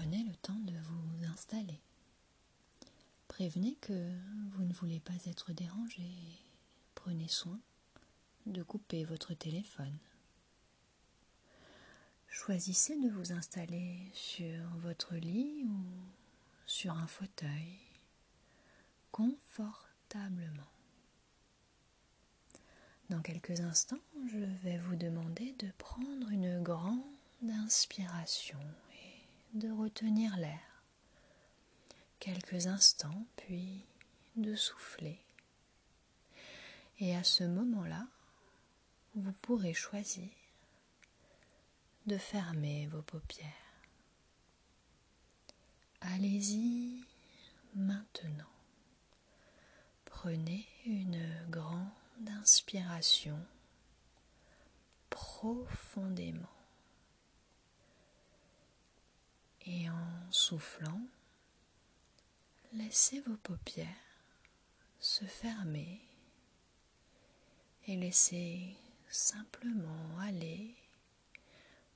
Prenez le temps de vous installer. Prévenez que vous ne voulez pas être dérangé. Prenez soin de couper votre téléphone. Choisissez de vous installer sur votre lit ou sur un fauteuil confortablement. Dans quelques instants, je vais vous demander de prendre une grande inspiration de retenir l'air quelques instants, puis de souffler. Et à ce moment-là, vous pourrez choisir de fermer vos paupières. Allez-y maintenant. Prenez une grande inspiration profondément. Et en soufflant, laissez vos paupières se fermer et laissez simplement aller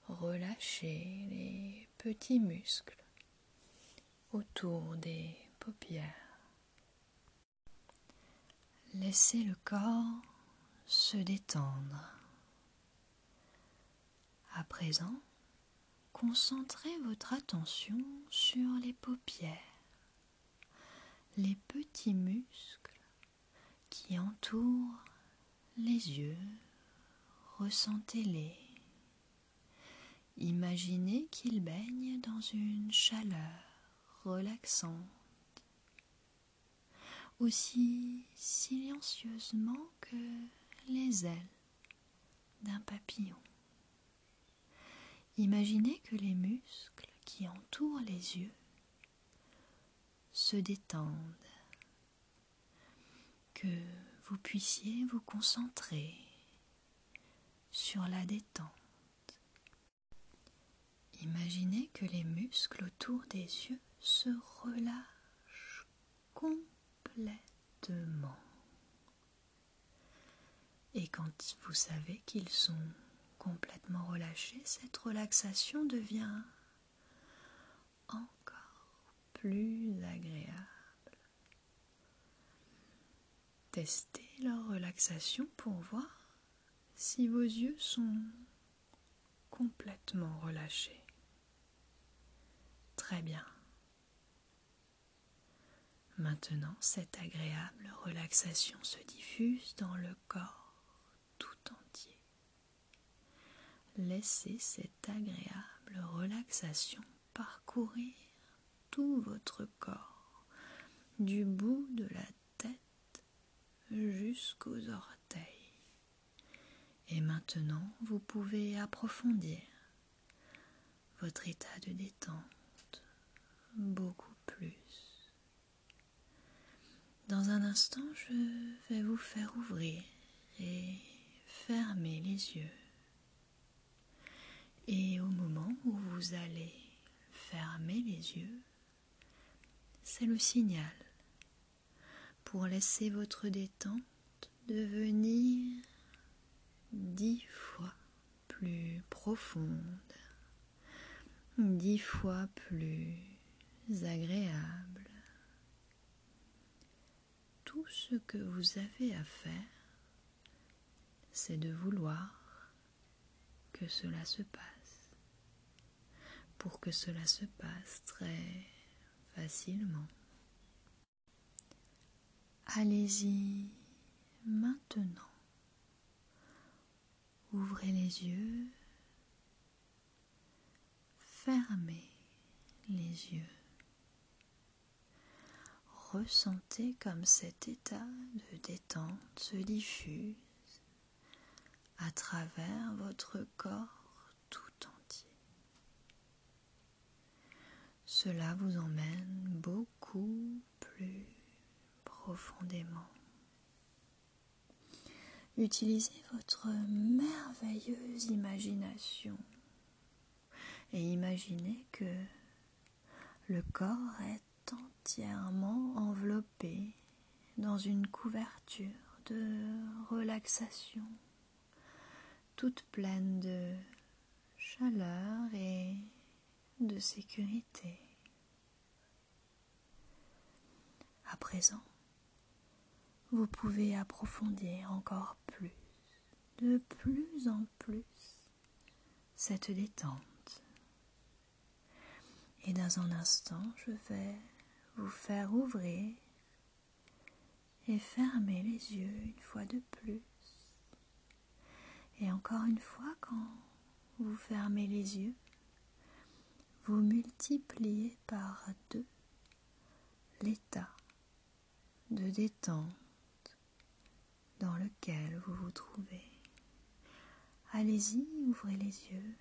relâcher les petits muscles autour des paupières. Laissez le corps se détendre. À présent, concentrez votre attention sur les paupières, les petits muscles qui entourent les yeux. Ressentez-les. Imaginez qu'ils baignent dans une chaleur relaxante aussi silencieusement que les ailes d'un papillon. Imaginez que les muscles qui entourent les yeux se détendent, que vous puissiez vous concentrer sur la détente. Imaginez que les muscles autour des yeux se relâchent complètement. Et quand vous savez qu'ils sont complètement relâchés, cette relaxation devient encore plus agréable. Testez leur relaxation pour voir si vos yeux sont complètement relâchés. Très bien. Maintenant, cette agréable relaxation se diffuse dans le corps tout entier. Laissez cette agréable relaxation parcourir tout votre corps, du bout de la tête jusqu'aux orteils. Et maintenant, vous pouvez approfondir votre état de détente beaucoup plus. Dans un instant, je vais vous faire ouvrir et fermer les yeux. Et au moment où vous allez fermer les yeux, c'est le signal pour laisser votre détente devenir dix fois plus profonde, dix fois plus agréable. Tout ce que vous avez à faire, c'est de vouloir que cela se passe, pour que cela se passe très facilement. Allez-y maintenant. Ouvrez les yeux, fermez les yeux ressentez comme cet état de détente se diffuse à travers votre corps tout entier. Cela vous emmène beaucoup plus profondément. Utilisez votre merveilleuse imagination et imaginez que le corps est entièrement enveloppé dans une couverture de relaxation, toute pleine de chaleur et de sécurité. À présent, vous pouvez approfondir encore plus, de plus en plus, cette détente. Et dans un instant, je vais vous faire ouvrir et fermer les yeux une fois de plus. Et encore une fois, quand vous fermez les yeux, vous multipliez par deux l'état de détente dans lequel vous vous trouvez. Allez-y, ouvrez les yeux,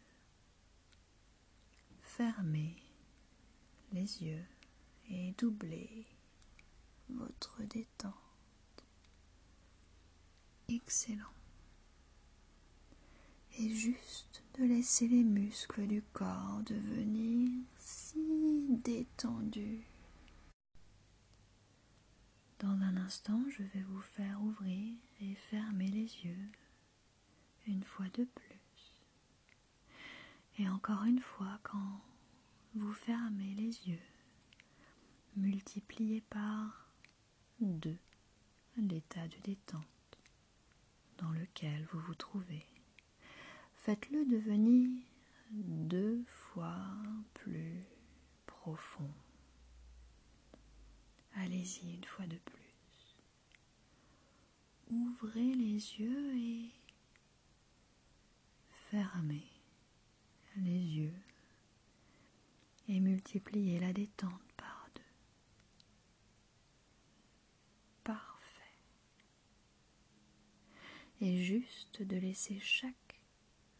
fermez les yeux et doublez votre détente. Excellent. Et juste de laisser les muscles du corps devenir si détendus. Dans un instant, je vais vous faire ouvrir et fermer les yeux une fois de plus. Et encore une fois, quand vous fermez les yeux, multipliez par deux l'état de détente dans lequel vous vous trouvez. Faites-le devenir deux fois plus profond. Allez-y une fois de plus. Ouvrez les yeux et fermez les yeux et multipliez la détente par deux. Parfait. Et juste de laisser chaque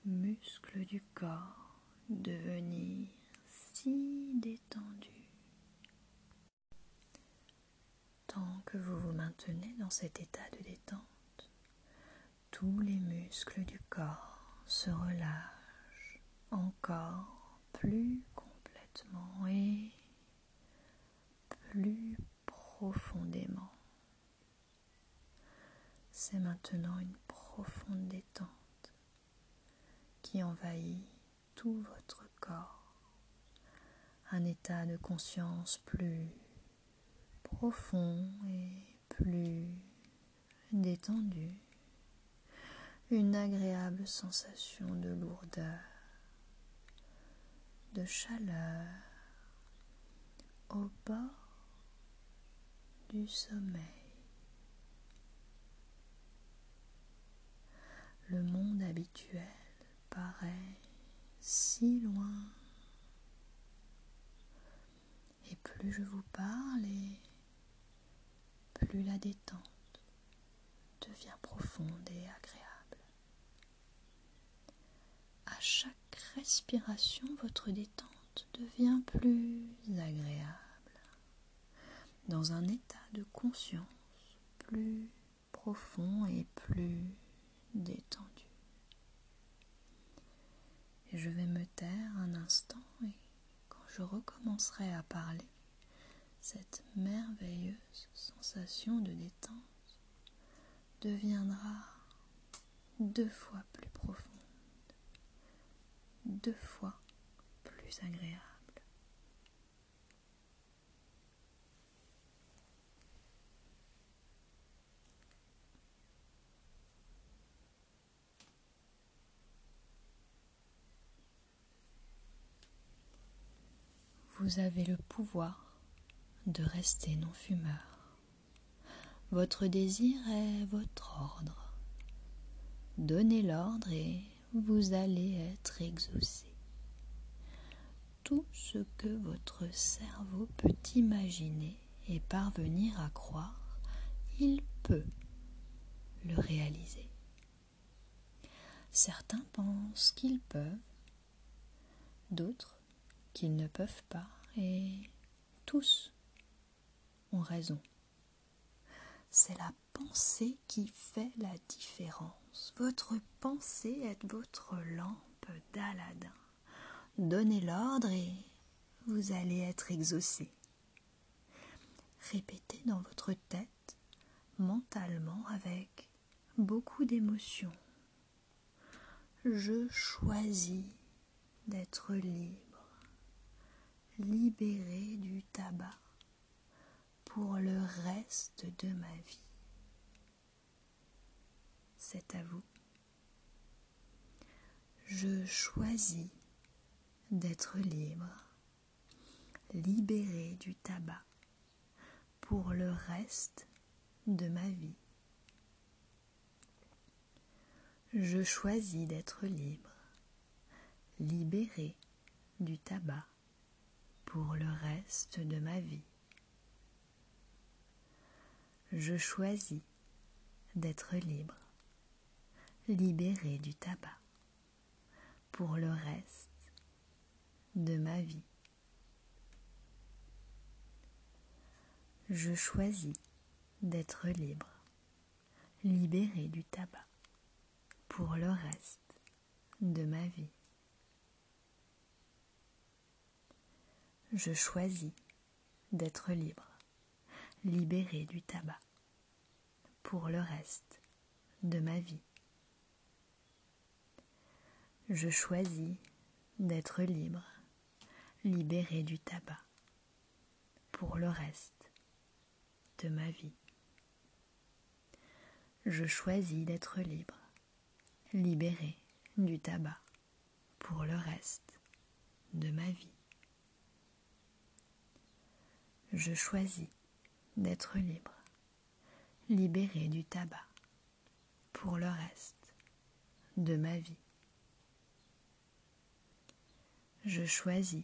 muscle du corps devenir si détendu. Que vous vous maintenez dans cet état de détente, tous les muscles du corps se relâchent encore plus complètement et plus profondément. C'est maintenant une profonde détente qui envahit tout votre corps, un état de conscience plus profond et plus détendu, une agréable sensation de lourdeur, de chaleur au bord du sommeil. Le monde habituel paraît si loin. Et plus je vous parle détente devient profonde et agréable. À chaque respiration, votre détente devient plus agréable, dans un état de conscience plus profond et plus détendu. Et je vais me taire un instant et quand je recommencerai à parler, cette merveilleuse sensation de détente deviendra deux fois plus profonde, deux fois plus agréable. Vous avez le pouvoir de rester non-fumeur. Votre désir est votre ordre. Donnez l'ordre et vous allez être exaucé. Tout ce que votre cerveau peut imaginer et parvenir à croire, il peut le réaliser. Certains pensent qu'ils peuvent, d'autres qu'ils ne peuvent pas, et tous raison. C'est la pensée qui fait la différence. Votre pensée est votre lampe d'Aladin. Donnez l'ordre et vous allez être exaucé. Répétez dans votre tête, mentalement, avec beaucoup d'émotion. Je choisis d'être libre. libéré du tabac pour le reste de ma vie. C'est à vous. Je choisis d'être libre, libéré du tabac pour le reste de ma vie. Je choisis d'être libre, libéré du tabac pour le reste de ma vie. Je choisis d'être libre, libéré du tabac pour le reste de ma vie. Je choisis d'être libre, libéré du tabac pour le reste de ma vie. Je choisis d'être libre, libéré du tabac pour le reste de ma vie. Je choisis d'être libre, libéré du tabac pour le reste de ma vie. Je choisis d'être libre, libéré du tabac pour le reste de ma vie. Je choisis d'être libre, libéré du tabac pour le reste de ma vie. Je choisis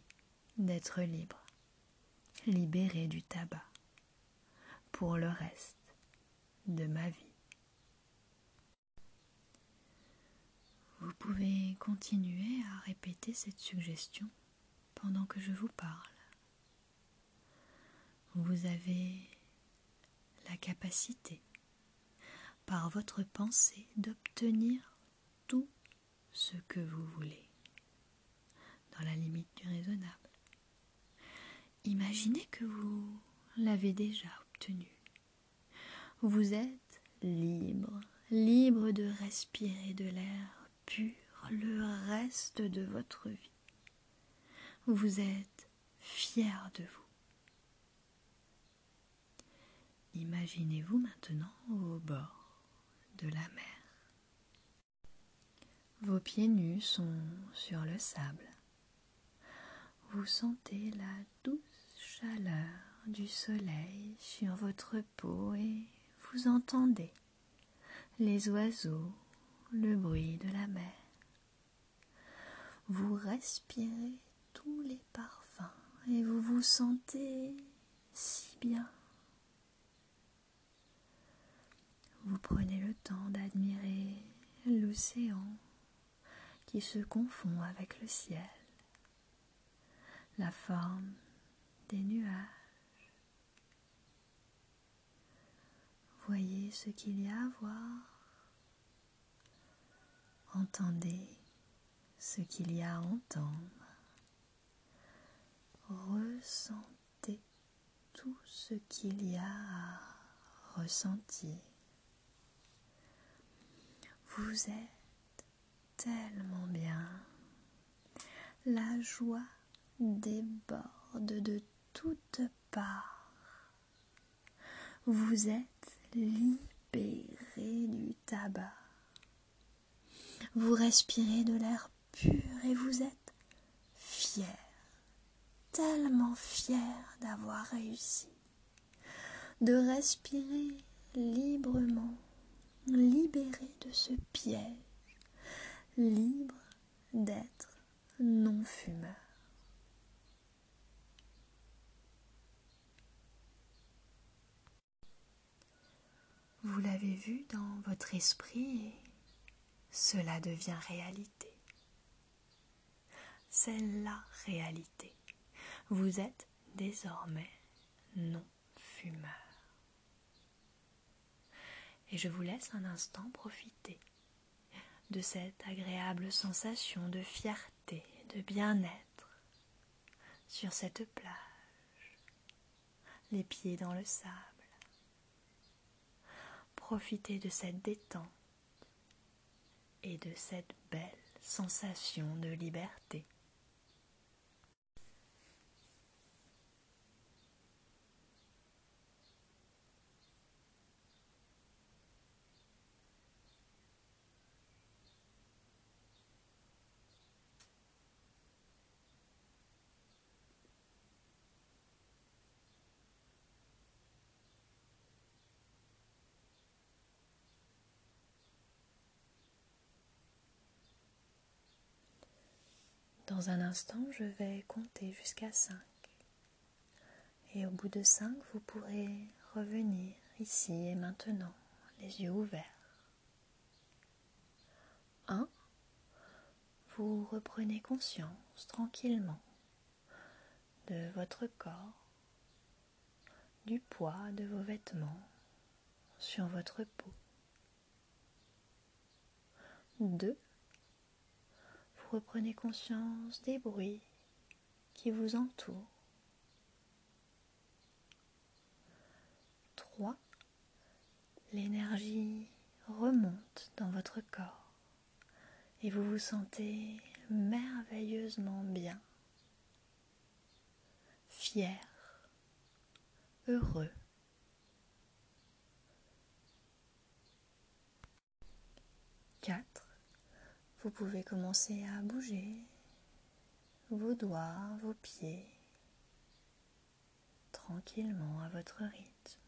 d'être libre, libéré du tabac pour le reste de ma vie. Vous pouvez continuer à répéter cette suggestion pendant que je vous parle. Vous avez capacité, par votre pensée, d'obtenir tout ce que vous voulez, dans la limite du raisonnable. Imaginez que vous l'avez déjà obtenu. Vous êtes libre, libre de respirer de l'air pur le reste de votre vie. Vous êtes fier de vous. Imaginez-vous maintenant au bord de la mer. Vos pieds nus sont sur le sable. Vous sentez la douce chaleur du soleil sur votre peau et vous entendez les oiseaux le bruit de la mer. Vous respirez tous les parfums et vous vous sentez si bien. Vous prenez le temps d'admirer l'océan qui se confond avec le ciel, la forme des nuages. Voyez ce qu'il y a à voir Entendez ce qu'il y a à entendre. Ressentez tout ce qu'il y a à ressentir. Vous êtes tellement bien. La joie déborde de toutes parts. Vous êtes libéré du tabac vous respirez de l'air pur et vous êtes fier, tellement fier d'avoir réussi, de respirer librement, libéré de ce piège, libre d'être non-fumeur. Vous l'avez vu dans votre esprit cela devient réalité. C'est la réalité. Vous êtes désormais non fumeur. Et je vous laisse un instant profiter de cette agréable sensation de fierté, de bien-être sur cette plage, les pieds dans le sable. Profitez de cette détente et de cette belle sensation de liberté. Dans un instant, je vais compter jusqu'à 5. Et au bout de 5, vous pourrez revenir ici et maintenant, les yeux ouverts. 1. Vous reprenez conscience tranquillement de votre corps, du poids de vos vêtements sur votre peau. 2. Reprenez conscience des bruits qui vous entourent. 3. L'énergie remonte dans votre corps et vous vous sentez merveilleusement bien, fier, heureux. 4. Vous pouvez commencer à bouger vos doigts, vos pieds, tranquillement à votre rythme.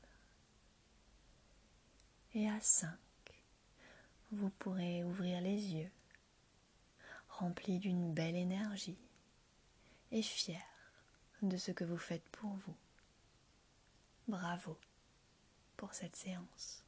Et à 5, vous pourrez ouvrir les yeux, remplis d'une belle énergie et fier de ce que vous faites pour vous. Bravo pour cette séance.